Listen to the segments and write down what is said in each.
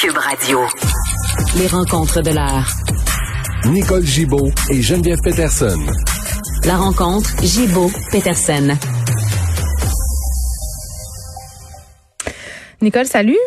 Cube Radio. Les rencontres de l'art. Nicole Gibaud et Geneviève Peterson. La rencontre Gibaud-Peterson. Nicole, salut.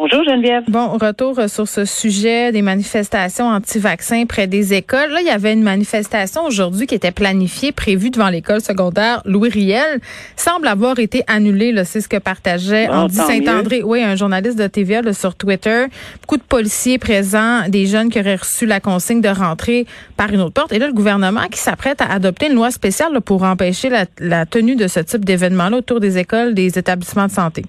Bonjour Geneviève. Bon, retour euh, sur ce sujet des manifestations anti-vaccins près des écoles. Là, il y avait une manifestation aujourd'hui qui était planifiée, prévue devant l'école secondaire Louis Riel. Semble avoir été annulée, c'est ce que partageait Bon, Andy Saint-André, oui, un journaliste de TVA là, sur Twitter. Beaucoup de policiers présents, des jeunes qui auraient reçu la consigne de rentrer par une autre porte. Et là, le gouvernement qui s'apprête à adopter une loi spéciale là, pour empêcher la, la tenue de ce type d'événement-là autour des écoles, des établissements de santé.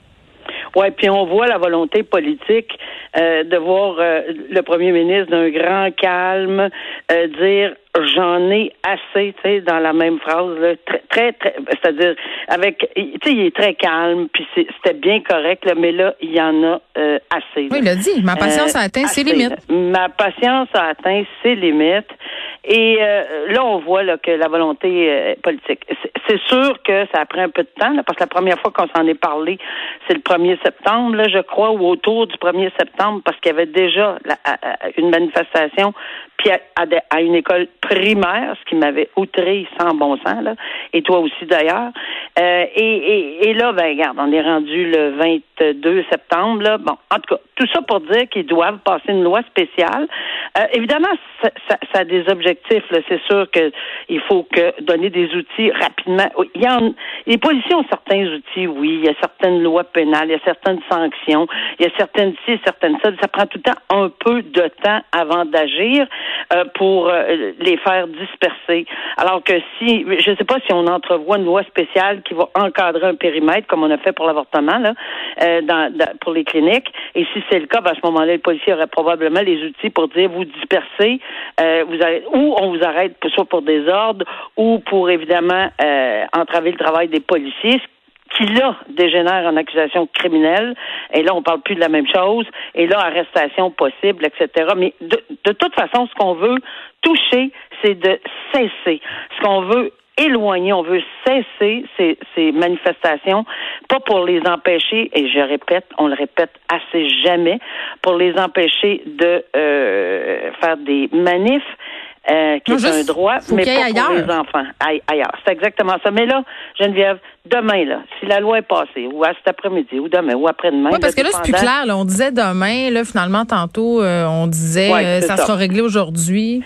Ouais, puis on voit la volonté politique euh, de voir euh, le premier ministre d'un grand calme euh, dire j'en ai assez, tu sais, dans la même phrase, là, très, très, très c'est-à-dire avec, tu sais, il est très calme, puis c'est- c'était bien correct, là, mais là, il y en a euh, assez. là. Oui, il l'a dit. Ma patience Euh, a atteint ses limites. Ma patience a atteint ses limites. Et euh, là, on voit là, que la volonté euh, politique. C'est- sûr que ça a pris un peu de temps, là, parce que la première fois qu'on s'en est parlé, c'est le 1er septembre, là, je crois, ou autour du 1er septembre, parce qu'il y avait déjà la- à- à- une manifestation puis à, à une école primaire, ce qui m'avait outré sans bon sens, là, et toi aussi d'ailleurs. Euh, et, et, et là, ben regarde, on est rendu le 22 septembre. Là. Bon, en tout cas, tout ça pour dire qu'ils doivent passer une loi spéciale. Euh, évidemment, ça, ça, ça a des objectifs. C'est sûr que il faut que donner des outils rapidement. Il y en, les policiers ont certains outils, oui. Il y a certaines lois pénales, il y a certaines sanctions, il y a certaines ci, certaines ça. Ça prend tout le temps un peu de temps avant d'agir euh, pour euh, les faire disperser. Alors que si, je ne sais pas si on entrevoit une loi spéciale qui va encadrer un périmètre, comme on a fait pour l'avortement, là, euh, dans, dans- pour les cliniques. Et si c'est le cas, ben, à ce moment-là, le policier aurait probablement les outils pour dire vous dispersez, vous ou on vous arrête soit pour des ordres ou pour évidemment entraver le travail des policiers, qui là dégénère en accusation criminelle. Et là, on parle plus de la même chose. Et là, arrestation possible, etc. Mais de, de toute façon, ce qu'on veut toucher, c'est de cesser. Ce qu'on veut éloigner, on veut cesser ces, ces manifestations, pas pour les empêcher, et je répète, on le répète assez jamais, pour les empêcher de euh, faire des manifs, euh, qui Non, est un droit, mais pas pour ailleurs. les enfants. Aille- ailleurs. C'est exactement ça. Mais là, Geneviève, demain, là, si la loi est passée, ou à cet après-midi, ou demain, ou après-demain. Oui, parce que là, c'est plus clair. là. on disait demain, là, finalement, tantôt, euh, on disait Ouais, euh, ça, ça. sera réglé aujourd'hui.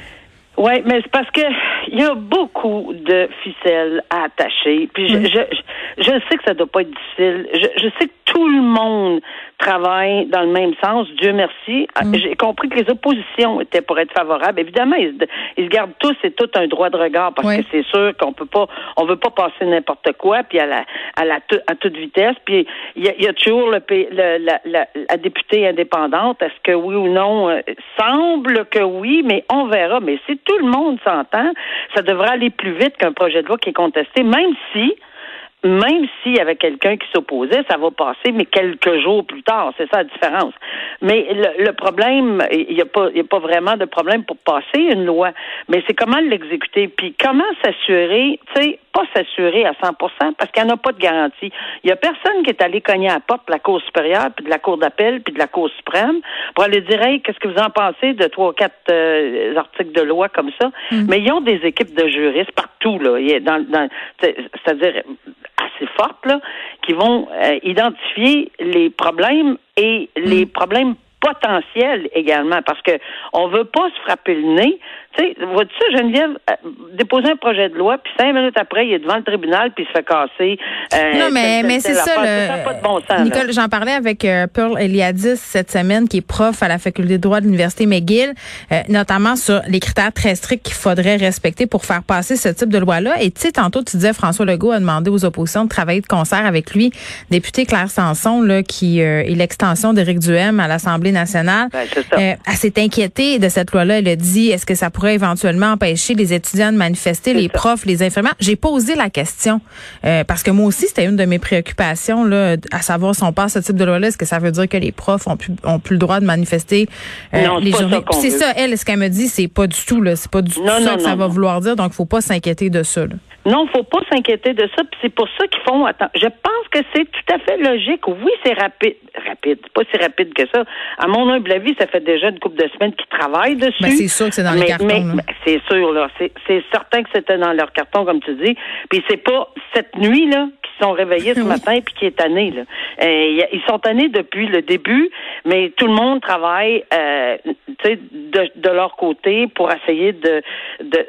Oui, mais c'est parce que il y a beaucoup de ficelles à attacher. Puis je, Oui. je, je sais que ça doit pas être difficile. Je, je sais que tout le monde travaille dans le même sens. Dieu merci. Ah, Mm. J'ai compris que les oppositions étaient pour être favorables. Évidemment, ils, se- ils se gardent tous et tout un droit de regard parce Oui. que c'est sûr qu'on peut pas, on veut pas passer n'importe quoi puis à la, à la, à toute vitesse. Puis il y y a toujours le, le- la, la, la députée indépendante. Est-ce que oui ou non? Euh, semble que oui, mais on verra. Mais si tout le monde s'entend, ça devrait aller plus vite qu'un projet de loi qui est contesté, même si même s'il y avait quelqu'un qui s'opposait, ça va passer, mais quelques jours plus tard. C'est ça la différence. Mais le, le problème, il n'y a, pas- il y a pas vraiment de problème pour passer une loi, mais c'est comment l'exécuter. Puis comment s'assurer, tu sais, pas s'assurer à 100% parce qu'il n'y en a pas de garantie. Il n'y a personne qui est allé cogner à la porte de la Cour supérieure, puis de la Cour d'appel, puis de la Cour suprême pour aller dire, hey, qu'est-ce que vous en pensez de trois ou quatre euh, articles de loi comme ça? Mais ils ont des équipes de juristes partout, là. Dans, dans, c'est- c'est-à-dire assez fortes, là, qui vont euh, identifier les problèmes et les problèmes potentiels également, parce que on veut pas se frapper le nez. Tu sais, vois-tu ça, Geneviève, euh, déposer un projet de loi, puis cinq minutes après, il est devant le tribunal, puis il se fait casser. euh, non, mais, mais c'est ça. le- Ça n'a pas de bon sens. là. Nicole, j'en parlais avec euh, Pearl Eliadis cette semaine, qui est prof à la faculté de droit de l'Université McGill, euh, notamment sur les critères très stricts qu'il faudrait respecter pour faire passer ce type de loi-là. Et tu sais, tantôt, tu disais François Legault a demandé aux oppositions de travailler de concert avec lui. Député Claire Sanson, là, qui euh, est l'extension d'Éric Duhem à l'Assemblée nationale, Ben, ça. euh, elle s'est inquiétée de cette loi-là. Elle a dit, est-ce que ça pourrait éventuellement empêcher les étudiants de manifester, les ça. profs, les infirmières? J'ai posé la question euh, parce que moi aussi, c'était une de mes préoccupations, là, à savoir si on passe ce type de loi-là, est-ce que ça veut dire que les profs ont plus, ont plus le droit de manifester euh, Non, les journées? C'est ça, elle, ce qu'elle me dit, c'est pas du tout, là, c'est pas du tout Non, ça que ça va vouloir dire, donc faut pas s'inquiéter de ça. là. Non, faut pas s'inquiéter de ça. Puis c'est pour ça qu'ils font. Attends, je pense que c'est tout à fait logique. Oui, c'est rapide, rapide, pas si rapide que ça. À mon humble avis, ça fait déjà une couple de semaines qu'ils travaillent dessus. Ben, c'est sûr que c'est dans les cartons. Mais, c'est sûr là, c'est certain que c'était dans leur carton comme tu dis. Puis c'est pas cette nuit là qui sont réveillés ce matin puis qui est tanné là. Euh, ils sont tannés depuis le début, mais tout le monde travaille, euh, de, de leur côté pour essayer de, de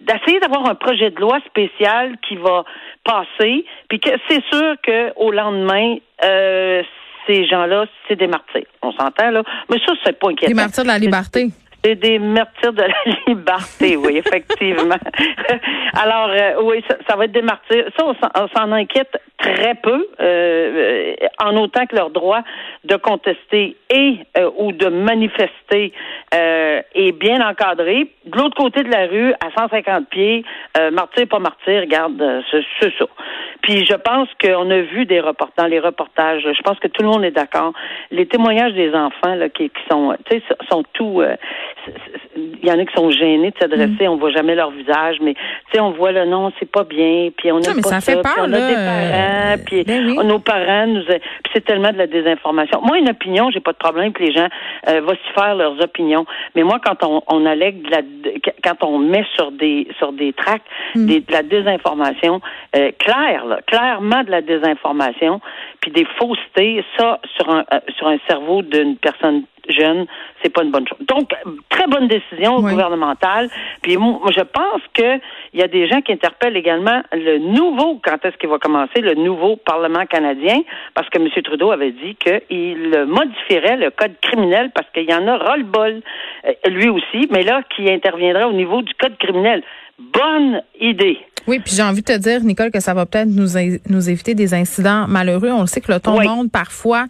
d'essayer d'avoir un projet de loi spécial qui va passer, puis que c'est sûr que au lendemain, euh, ces gens-là, c'est des martyrs. On s'entend là, mais ça c'est pas inquiétant. Des martyrs de la liberté. C'est des martyrs de la liberté, oui, effectivement. Alors, euh, oui, ça, va être des martyrs. Ça, on s'en inquiète très peu, euh, en autant que leur droit de contester et euh, ou de manifester est bien encadré. De l'autre côté de la rue, à 150 pieds, martyr, pas martyr, regarde, c'est ça. Puis je pense qu'on a vu des reportages, dans les reportages, je pense que tout le monde est d'accord. Les témoignages des enfants là, qui, qui sont, tu sais, sont tout il y en a qui sont gênés de s'adresser, mm. on voit jamais leur visage, mais tu sais, on voit le nom, c'est pas bien, puis on a pas ça, fait peur, on a des parents, puis ben nos parents nous, puis c'est tellement de la désinformation. Moi, une opinion, j'ai pas de problème que les gens euh, vont s'y faire leurs opinions, mais moi, quand on, on allègue de la, quand on met sur des sur des tracts mm. de la désinformation euh, claire, clairement de la désinformation, puis des faussetés, ça sur un euh, sur un cerveau d'une personne jeune, c'est pas une bonne chose. Donc, très bonne décision gouvernementale. Puis moi, je pense que il y a des gens qui interpellent également le nouveau, quand est-ce qu'il va commencer, le nouveau Parlement canadien, parce que M. Trudeau avait dit qu'il modifierait le code criminel parce qu'il y en a ras-le-bol, euh, lui aussi, mais là, qui interviendrait au niveau du code criminel. Bonne idée. Oui, puis j'ai envie de te dire, Nicole, que ça va peut-être nous, nous éviter des incidents malheureux. On le sait que le ton monte parfois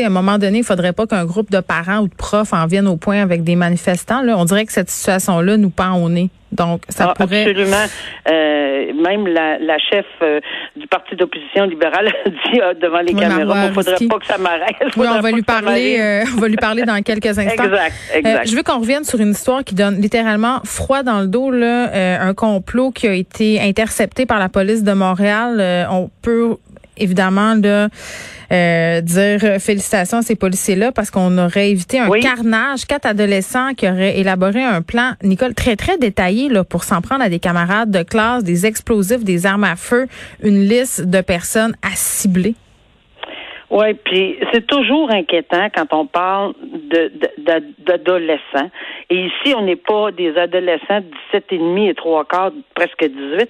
à un moment donné, il faudrait pas qu'un groupe de parents ou de profs en viennent au point avec des manifestants. Là. On dirait que cette situation-là nous pend au nez. Donc, ça ah, pourrait... Absolument. Euh, même la, la chef euh, du parti d'opposition libérale a dit euh, devant les caméras, il faudrait pas que ça m'arrête. Oui, on va lui parler. on va lui parler dans quelques instants. Exact, exact. je veux qu'on revienne sur une histoire qui donne littéralement froid dans le dos. Là, un complot qui a été intercepté par la police de Montréal. on peut évidemment de euh, dire félicitations à ces policiers-là parce qu'on aurait évité un carnage. Quatre adolescents qui auraient élaboré un plan, Nicole, très, très détaillé là, pour s'en prendre à des camarades de classe, des explosifs, des armes à feu, une liste de personnes à cibler. Oui, puis c'est toujours inquiétant quand on parle de, d'adolescents. Et ici, on n'est pas des adolescents de 17 et demi et trois quarts, presque 18.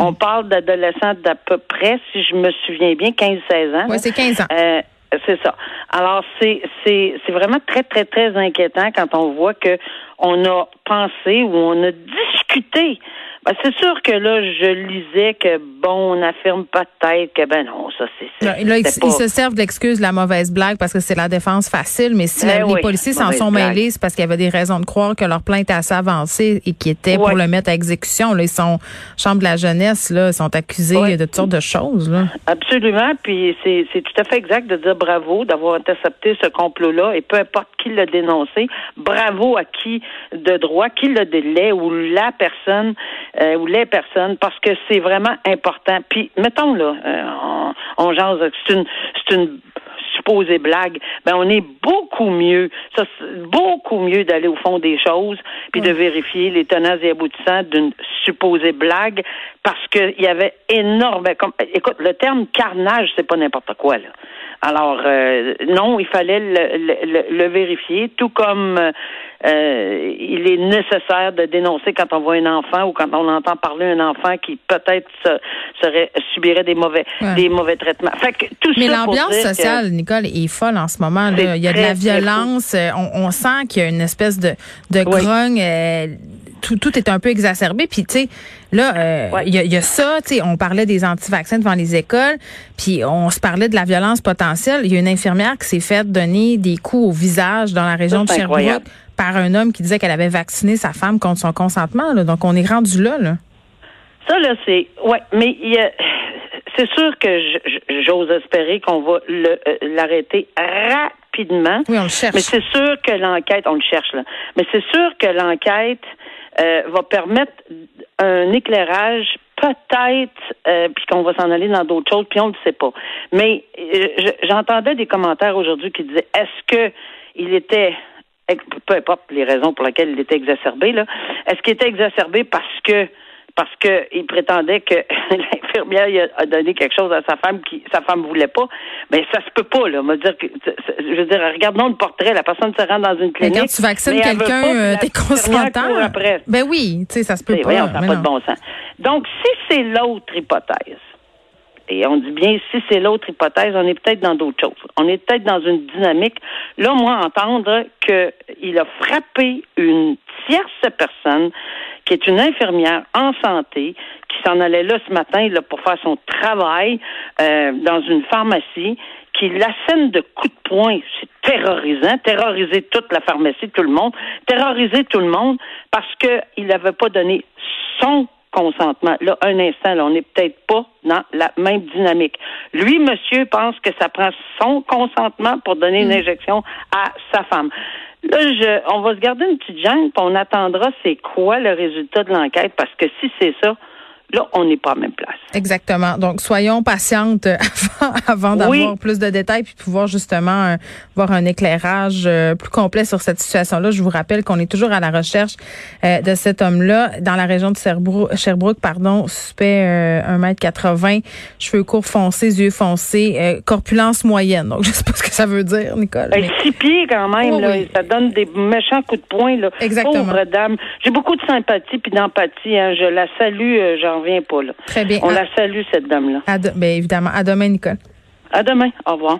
On parle d'adolescents d'à peu près, si je me souviens bien, 15-16 ans. Oui, c'est 15 ans. Euh, c'est ça. Alors c'est c'est c'est vraiment très très très inquiétant quand on voit que on a pensé ou on a discuté ben, c'est sûr que là, je lisais que, bon, on affirme peut-être que, ben non, ça, c'est. Là, ils, se servent d'excuse de la mauvaise blague parce que c'est la défense facile, mais si ben les policiers s'en sont mêlés, c'est parce qu'il y avait des raisons de croire que leur plainte était assez avancée et qui était pour le mettre à exécution. Là, ils sont, chambre de la jeunesse, là, ils sont accusés de toutes sortes de choses, là. Absolument, puis c'est, c'est tout à fait exact de dire bravo d'avoir intercepté ce complot-là et peu importe qui l'a dénoncé, bravo à qui de droit, qui le délai ou la personne euh, ou les personnes parce que c'est vraiment important. Puis mettons là, euh, on, on jase, c'est une c'est une supposée blague, ben on est beaucoup mieux, ça beaucoup mieux d'aller au fond des choses puis de vérifier les tenants et aboutissants d'une supposée blague parce qu'il y avait énorme comme écoute le terme carnage c'est pas n'importe quoi là. Alors euh, non, il fallait le, le, vérifier, tout comme euh, il est nécessaire de dénoncer quand on voit un enfant ou quand on entend parler d'un enfant qui peut-être serait subirait des mauvais des mauvais traitements. Fait que tout Mais l'ambiance sociale, Nicole, est folle en ce moment. Là. Il y a de la violence. Euh, on, on, sent qu'il y a une espèce de de grogne tout, tout est un peu exacerbé. Puis, tu sais, là, euh, il y, a, ça, tu sais, on parlait des anti-vaccins devant les écoles, puis on se parlait de la violence potentielle. Il y a une infirmière qui s'est faite donner des coups au visage dans la région de Sherbrooke par un homme qui disait qu'elle avait vacciné sa femme contre son consentement. Là. Donc, on est rendu là, là. Ça, là, c'est... Ouais, mais il y a c'est sûr que j'ose espérer qu'on va euh, l'arrêter rapidement. Oui, on le cherche. Mais c'est sûr que l'enquête, on le cherche là. Mais c'est sûr que l'enquête euh, va permettre un éclairage peut-être, euh, puis qu'on va s'en aller dans d'autres choses, puis on ne le sait pas. Mais euh, j'entendais des commentaires aujourd'hui qui disaient est-ce que il était peu importe les raisons pour lesquelles il était exacerbé, là, est-ce qu'il était exacerbé parce que parce qu'il prétendait que l'infirmière a donné quelque chose à sa femme qui sa femme voulait pas, mais ça se peut pas là. Me dire que, je veux dire, regardons le portrait, la personne se rend dans une clinique. Mais quand tu vaccines quelqu'un, euh, t'es consentant. Ben oui, tu sais, ça se peut pas. Voyons, ça n'a pas de bon sens. Donc, si c'est l'autre hypothèse, et on dit bien, si c'est l'autre hypothèse, on est peut-être dans d'autres choses. On est peut-être dans une dynamique. Là, moi, entendre qu'il a frappé une tierce personne qui est une infirmière en santé, qui s'en allait là ce matin là, pour faire son travail euh, dans une pharmacie, qui l'assène de coups de poing. C'est terrorisant, terroriser toute la pharmacie, tout le monde, terroriser tout le monde parce qu'il n'avait pas donné son consentement. Là, un instant, là, on n'est peut-être pas dans la même dynamique. Lui, monsieur, pense que ça prend son consentement pour donner une mm. injection à sa femme. Là, je, on va se garder une petite gêne, puis on attendra c'est quoi le résultat de l'enquête, parce que si c'est ça, Là, on n'est pas à même place. Exactement. Donc, soyons patientes avant, d'avoir plus de détails puis pouvoir justement euh, voir un éclairage euh, plus complet sur cette situation-là. Je vous rappelle qu'on est toujours à la recherche euh, de cet homme-là dans la région de Sherbrooke, Sherbrooke pardon, suspect 1m80, cheveux courts foncés, yeux foncés, corpulence moyenne. Donc, je sais pas ce que ça veut dire, Nicole. Ben, six pieds quand même, là, ça donne des méchants coups de poing. Là. Exactement. Pauvre dame. J'ai beaucoup de sympathie puis d'empathie. Hein. Je la salue, j'en reviens pas. Là. Très bien. On la salue, cette dame-là. bien évidemment. À demain, Nicole. À demain. Au revoir.